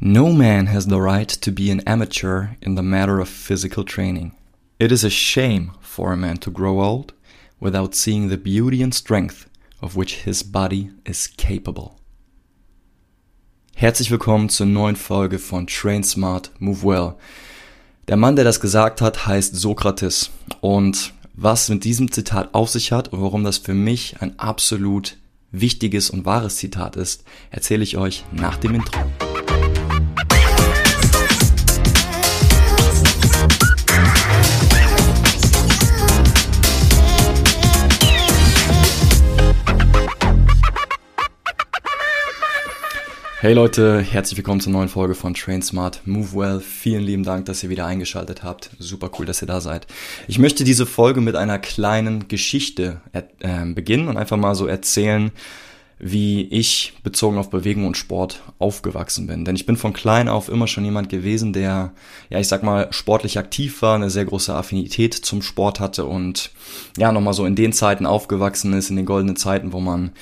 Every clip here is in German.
No man has the right to be an amateur in the matter of physical training. It is a shame for a man to grow old without seeing the beauty and strength of which his body is capable. Herzlich willkommen zur neuen Folge von Train Smart, Move Well. Der Mann, der das gesagt hat, heißt Sokrates. Und was mit diesem Zitat auf sich hat und warum das für mich ein absolut wichtiges und wahres Zitat ist, erzähle ich euch nach dem Intro. Hey Leute, herzlich willkommen zur neuen Folge von Train Smart Move Well. Vielen lieben Dank, dass ihr wieder eingeschaltet habt. Super cool, dass ihr da seid. Ich möchte diese Folge mit einer kleinen Geschichte äh, beginnen und einfach mal so erzählen, wie ich bezogen auf Bewegung und Sport aufgewachsen bin. Denn ich bin von klein auf immer schon jemand gewesen, der, ja, ich sag mal, sportlich aktiv war, eine sehr große Affinität zum Sport hatte und ja, nochmal so in den Zeiten aufgewachsen ist, in den goldenen Zeiten, wo man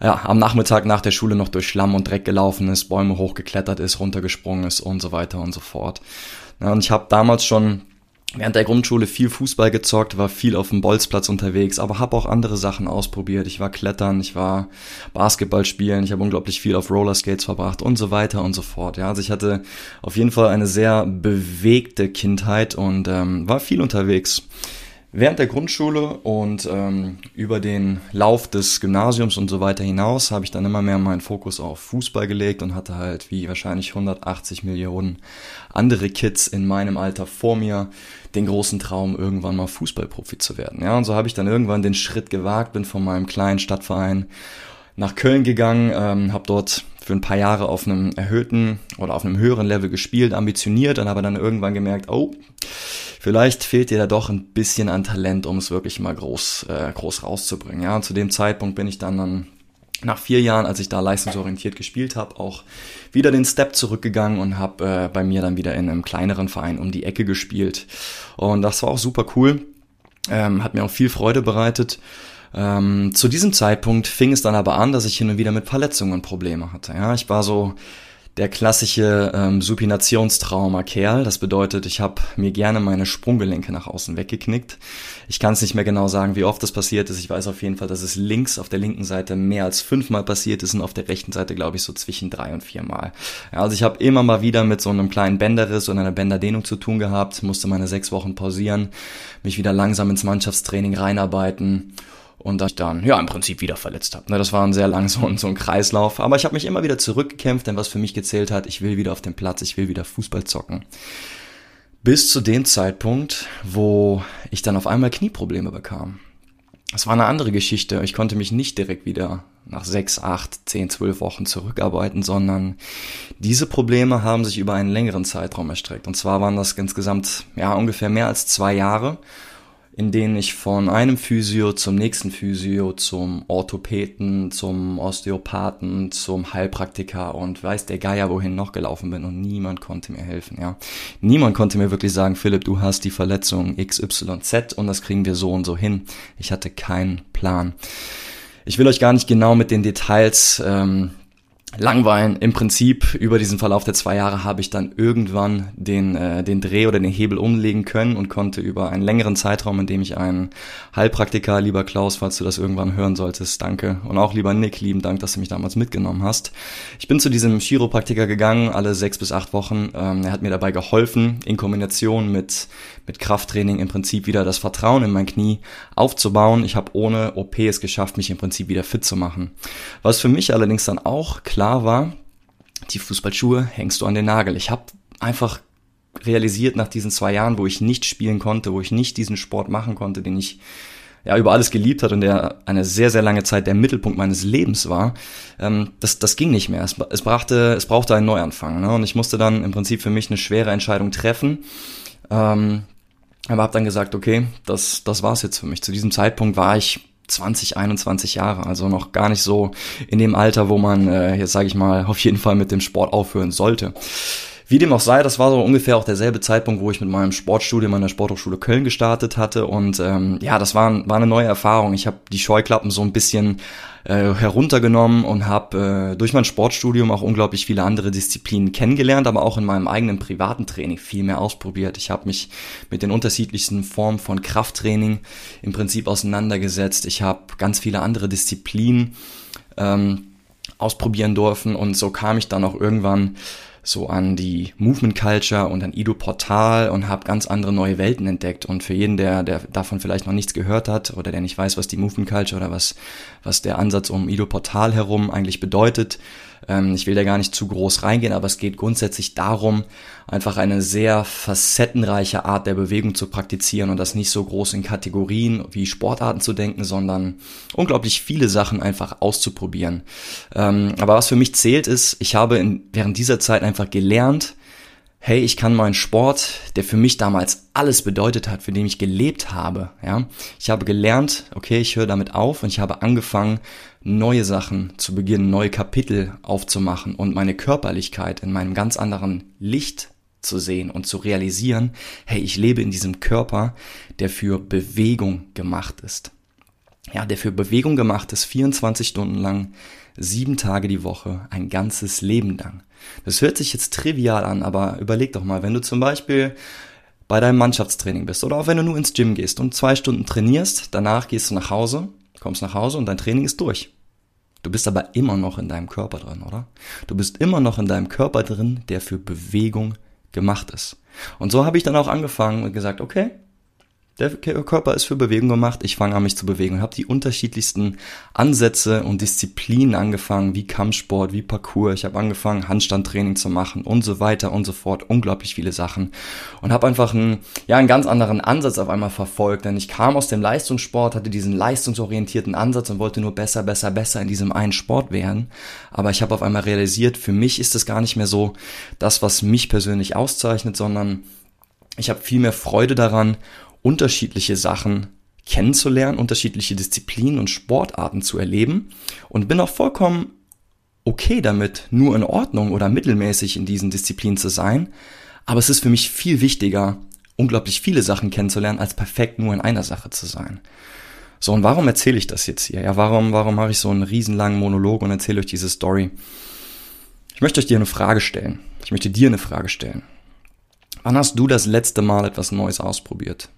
ja, am Nachmittag nach der Schule noch durch Schlamm und Dreck gelaufen ist, Bäume hochgeklettert ist, runtergesprungen ist und so weiter und so fort. Ja, und ich habe damals schon während der Grundschule viel Fußball gezockt, war viel auf dem Bolzplatz unterwegs, aber habe auch andere Sachen ausprobiert. Ich war Klettern, ich war Basketball spielen, ich habe unglaublich viel auf Rollerskates verbracht und so weiter und so fort. Ja, also ich hatte auf jeden Fall eine sehr bewegte Kindheit und ähm, war viel unterwegs. Während der Grundschule und ähm, über den Lauf des Gymnasiums und so weiter hinaus habe ich dann immer mehr meinen Fokus auf Fußball gelegt und hatte halt wie wahrscheinlich 180 Millionen andere Kids in meinem Alter vor mir den großen Traum, irgendwann mal Fußballprofi zu werden. Ja, und so habe ich dann irgendwann den Schritt gewagt, bin von meinem kleinen Stadtverein nach Köln gegangen, ähm, habe dort für ein paar Jahre auf einem erhöhten oder auf einem höheren Level gespielt, ambitioniert und habe dann irgendwann gemerkt, oh, vielleicht fehlt dir da doch ein bisschen an Talent, um es wirklich mal groß, äh, groß rauszubringen. Ja, und zu dem Zeitpunkt bin ich dann, dann nach vier Jahren, als ich da leistungsorientiert gespielt habe, auch wieder den Step zurückgegangen und habe äh, bei mir dann wieder in einem kleineren Verein um die Ecke gespielt. Und das war auch super cool, ähm, hat mir auch viel Freude bereitet. Ähm, zu diesem Zeitpunkt fing es dann aber an, dass ich hin und wieder mit Verletzungen Probleme hatte. Ja, ich war so der klassische ähm, Supinationstrauma-Kerl. Das bedeutet, ich habe mir gerne meine Sprunggelenke nach außen weggeknickt. Ich kann es nicht mehr genau sagen, wie oft das passiert ist. Ich weiß auf jeden Fall, dass es links auf der linken Seite mehr als fünfmal passiert ist und auf der rechten Seite, glaube ich, so zwischen drei und viermal. Ja, also ich habe immer mal wieder mit so einem kleinen Bänderriss und einer Bänderdehnung zu tun gehabt, musste meine sechs Wochen pausieren, mich wieder langsam ins Mannschaftstraining reinarbeiten und dass ich dann ja im Prinzip wieder verletzt habe. Ne, das war ein sehr lang so, so ein Kreislauf, aber ich habe mich immer wieder zurückgekämpft, denn was für mich gezählt hat, ich will wieder auf den Platz, ich will wieder Fußball zocken. Bis zu dem Zeitpunkt, wo ich dann auf einmal Knieprobleme bekam. Es war eine andere Geschichte. Ich konnte mich nicht direkt wieder nach sechs, acht, zehn, zwölf Wochen zurückarbeiten, sondern diese Probleme haben sich über einen längeren Zeitraum erstreckt. Und zwar waren das insgesamt ja ungefähr mehr als zwei Jahre in denen ich von einem Physio zum nächsten Physio, zum Orthopäden, zum Osteopathen, zum Heilpraktiker und weiß der Geier wohin noch gelaufen bin und niemand konnte mir helfen, ja. Niemand konnte mir wirklich sagen, Philipp, du hast die Verletzung XYZ und das kriegen wir so und so hin. Ich hatte keinen Plan. Ich will euch gar nicht genau mit den Details ähm, langweilen. Im Prinzip über diesen Verlauf der zwei Jahre habe ich dann irgendwann den, äh, den Dreh oder den Hebel umlegen können und konnte über einen längeren Zeitraum, in dem ich einen Heilpraktiker, lieber Klaus, falls du das irgendwann hören solltest, danke. Und auch lieber Nick, lieben Dank, dass du mich damals mitgenommen hast. Ich bin zu diesem Chiropraktiker gegangen, alle sechs bis acht Wochen. Ähm, er hat mir dabei geholfen, in Kombination mit, mit Krafttraining im Prinzip wieder das Vertrauen in mein Knie aufzubauen. Ich habe ohne OP es geschafft, mich im Prinzip wieder fit zu machen. Was für mich allerdings dann auch klar war, die Fußballschuhe hängst du an den Nagel. Ich habe einfach realisiert nach diesen zwei Jahren, wo ich nicht spielen konnte, wo ich nicht diesen Sport machen konnte, den ich ja über alles geliebt hat und der eine sehr, sehr lange Zeit der Mittelpunkt meines Lebens war, ähm, das, das ging nicht mehr. Es, es, brachte, es brauchte einen Neuanfang. Ne? Und ich musste dann im Prinzip für mich eine schwere Entscheidung treffen. Ähm, aber habe dann gesagt, okay, das, das war's jetzt für mich. Zu diesem Zeitpunkt war ich 20, 21 Jahre, also noch gar nicht so in dem Alter, wo man, äh, jetzt sage ich mal, auf jeden Fall mit dem Sport aufhören sollte. Wie dem auch sei, das war so ungefähr auch derselbe Zeitpunkt, wo ich mit meinem Sportstudium an der Sporthochschule Köln gestartet hatte. Und ähm, ja, das war, war eine neue Erfahrung. Ich habe die Scheuklappen so ein bisschen äh, heruntergenommen und habe äh, durch mein Sportstudium auch unglaublich viele andere Disziplinen kennengelernt, aber auch in meinem eigenen privaten Training viel mehr ausprobiert. Ich habe mich mit den unterschiedlichsten Formen von Krafttraining im Prinzip auseinandergesetzt. Ich habe ganz viele andere Disziplinen ähm, ausprobieren dürfen und so kam ich dann auch irgendwann so an die Movement Culture und an Ido Portal und habe ganz andere neue Welten entdeckt. Und für jeden, der, der davon vielleicht noch nichts gehört hat oder der nicht weiß, was die Movement Culture oder was, was der Ansatz um Ido Portal herum eigentlich bedeutet, ich will da gar nicht zu groß reingehen, aber es geht grundsätzlich darum, einfach eine sehr facettenreiche Art der Bewegung zu praktizieren und das nicht so groß in Kategorien wie Sportarten zu denken, sondern unglaublich viele Sachen einfach auszuprobieren. Ähm, aber was für mich zählt ist, ich habe in, während dieser Zeit einfach gelernt, hey, ich kann meinen Sport, der für mich damals alles bedeutet hat, für den ich gelebt habe, ja, ich habe gelernt, okay, ich höre damit auf und ich habe angefangen, neue Sachen zu beginnen, neue Kapitel aufzumachen und meine Körperlichkeit in meinem ganz anderen Licht zu sehen und zu realisieren, hey, ich lebe in diesem Körper, der für Bewegung gemacht ist. Ja, der für Bewegung gemacht ist, 24 Stunden lang, sieben Tage die Woche, ein ganzes Leben lang. Das hört sich jetzt trivial an, aber überleg doch mal, wenn du zum Beispiel bei deinem Mannschaftstraining bist oder auch wenn du nur ins Gym gehst und zwei Stunden trainierst, danach gehst du nach Hause, kommst nach Hause und dein Training ist durch. Du bist aber immer noch in deinem Körper drin, oder? Du bist immer noch in deinem Körper drin, der für Bewegung gemacht ist. Und so habe ich dann auch angefangen und gesagt, okay, der Körper ist für Bewegung gemacht. Ich fange an, mich zu bewegen und habe die unterschiedlichsten Ansätze und Disziplinen angefangen, wie Kampfsport, wie Parkour. Ich habe angefangen, Handstandtraining zu machen und so weiter und so fort. Unglaublich viele Sachen. Und habe einfach einen, ja, einen ganz anderen Ansatz auf einmal verfolgt. Denn ich kam aus dem Leistungssport, hatte diesen leistungsorientierten Ansatz und wollte nur besser, besser, besser in diesem einen Sport werden. Aber ich habe auf einmal realisiert, für mich ist es gar nicht mehr so das, was mich persönlich auszeichnet, sondern ich habe viel mehr Freude daran unterschiedliche Sachen kennenzulernen, unterschiedliche Disziplinen und Sportarten zu erleben und bin auch vollkommen okay damit, nur in Ordnung oder mittelmäßig in diesen Disziplinen zu sein. Aber es ist für mich viel wichtiger, unglaublich viele Sachen kennenzulernen, als perfekt nur in einer Sache zu sein. So, und warum erzähle ich das jetzt hier? Ja, warum, warum mache ich so einen riesenlangen Monolog und erzähle euch diese Story? Ich möchte euch dir eine Frage stellen. Ich möchte dir eine Frage stellen. Wann hast du das letzte Mal etwas Neues ausprobiert?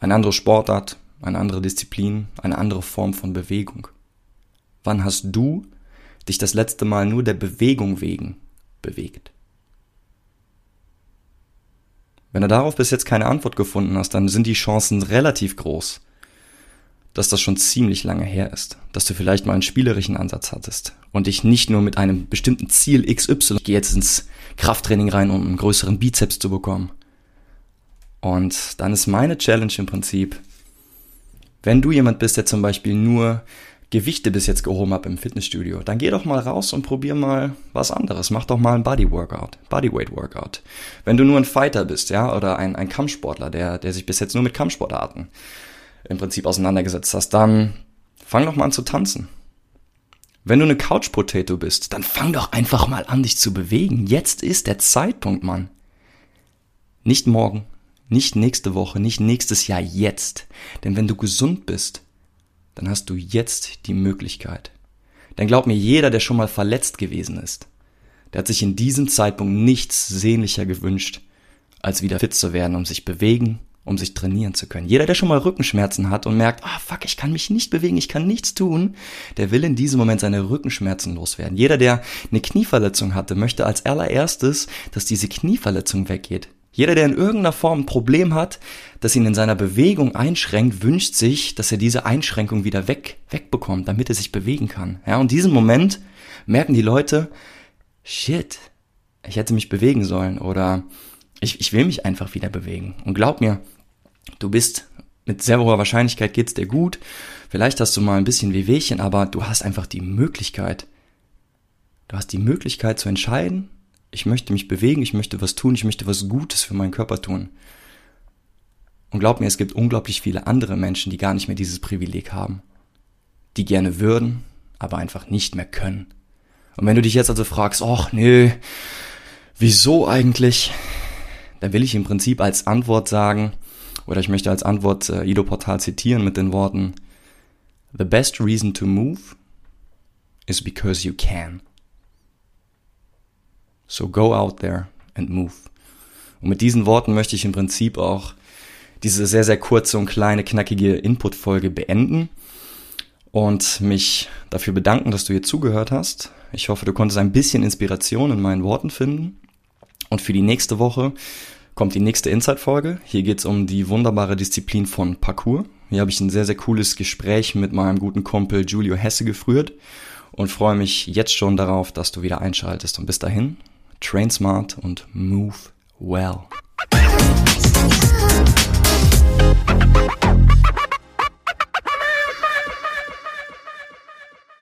Eine andere Sportart, eine andere Disziplin, eine andere Form von Bewegung. Wann hast du dich das letzte Mal nur der Bewegung wegen bewegt? Wenn du darauf bis jetzt keine Antwort gefunden hast, dann sind die Chancen relativ groß, dass das schon ziemlich lange her ist, dass du vielleicht mal einen spielerischen Ansatz hattest und dich nicht nur mit einem bestimmten Ziel XY, ich gehe jetzt ins Krafttraining rein, um einen größeren Bizeps zu bekommen, und dann ist meine Challenge im Prinzip, wenn du jemand bist, der zum Beispiel nur Gewichte bis jetzt gehoben hat im Fitnessstudio, dann geh doch mal raus und probier mal was anderes. Mach doch mal ein Bodyworkout, Bodyweight Workout. Wenn du nur ein Fighter bist, ja, oder ein, ein Kampfsportler, der, der sich bis jetzt nur mit Kampfsportarten im Prinzip auseinandergesetzt hast, dann fang doch mal an zu tanzen. Wenn du eine Couch Potato bist, dann fang doch einfach mal an, dich zu bewegen. Jetzt ist der Zeitpunkt, Mann. Nicht morgen, nicht nächste Woche, nicht nächstes Jahr, jetzt. Denn wenn du gesund bist, dann hast du jetzt die Möglichkeit. Denn glaub mir, jeder, der schon mal verletzt gewesen ist, der hat sich in diesem Zeitpunkt nichts sehnlicher gewünscht, als wieder fit zu werden, um sich bewegen, um sich trainieren zu können. Jeder, der schon mal Rückenschmerzen hat und merkt, ah oh, fuck, ich kann mich nicht bewegen, ich kann nichts tun, der will in diesem Moment seine Rückenschmerzen loswerden. Jeder, der eine Knieverletzung hatte, möchte als allererstes, dass diese Knieverletzung weggeht. Jeder, der in irgendeiner Form ein Problem hat, das ihn in seiner Bewegung einschränkt, wünscht sich, dass er diese Einschränkung wieder weg, wegbekommt, damit er sich bewegen kann. Ja, und diesen Moment merken die Leute, shit, ich hätte mich bewegen sollen oder ich, ich will mich einfach wieder bewegen. Und glaub mir, du bist mit sehr hoher Wahrscheinlichkeit geht's dir gut. Vielleicht hast du mal ein bisschen Wehwehchen, aber du hast einfach die Möglichkeit. Du hast die Möglichkeit zu entscheiden, ich möchte mich bewegen, ich möchte was tun, ich möchte was Gutes für meinen Körper tun. Und glaub mir, es gibt unglaublich viele andere Menschen, die gar nicht mehr dieses Privileg haben. Die gerne würden, aber einfach nicht mehr können. Und wenn du dich jetzt also fragst, ach nö, Wieso eigentlich? Da will ich im Prinzip als Antwort sagen, oder ich möchte als Antwort äh, Ido Portal zitieren mit den Worten, The best reason to move is because you can. So go out there and move. Und mit diesen Worten möchte ich im Prinzip auch diese sehr, sehr kurze und kleine, knackige Input-Folge beenden und mich dafür bedanken, dass du hier zugehört hast. Ich hoffe, du konntest ein bisschen Inspiration in meinen Worten finden. Und für die nächste Woche kommt die nächste Inside-Folge. Hier geht es um die wunderbare Disziplin von Parkour. Hier habe ich ein sehr, sehr cooles Gespräch mit meinem guten Kumpel Julio Hesse geführt und freue mich jetzt schon darauf, dass du wieder einschaltest. Und bis dahin, train smart und move well.